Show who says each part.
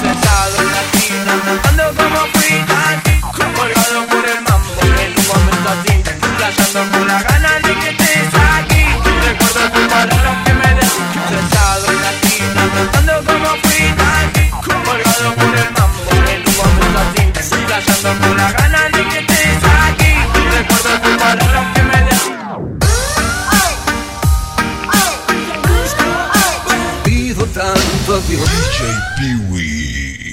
Speaker 1: Sentado en la esquina, cantando como fui Frida Colgado por el mambo, en un momento así Playando con la gana de que estés aquí Recuerdo tus palabras que me dejan Sentado en la esquina, cantando como fui Frida Colgado por el mambo, en un momento así Playando con la gana
Speaker 2: Baby DJ Pee Wee.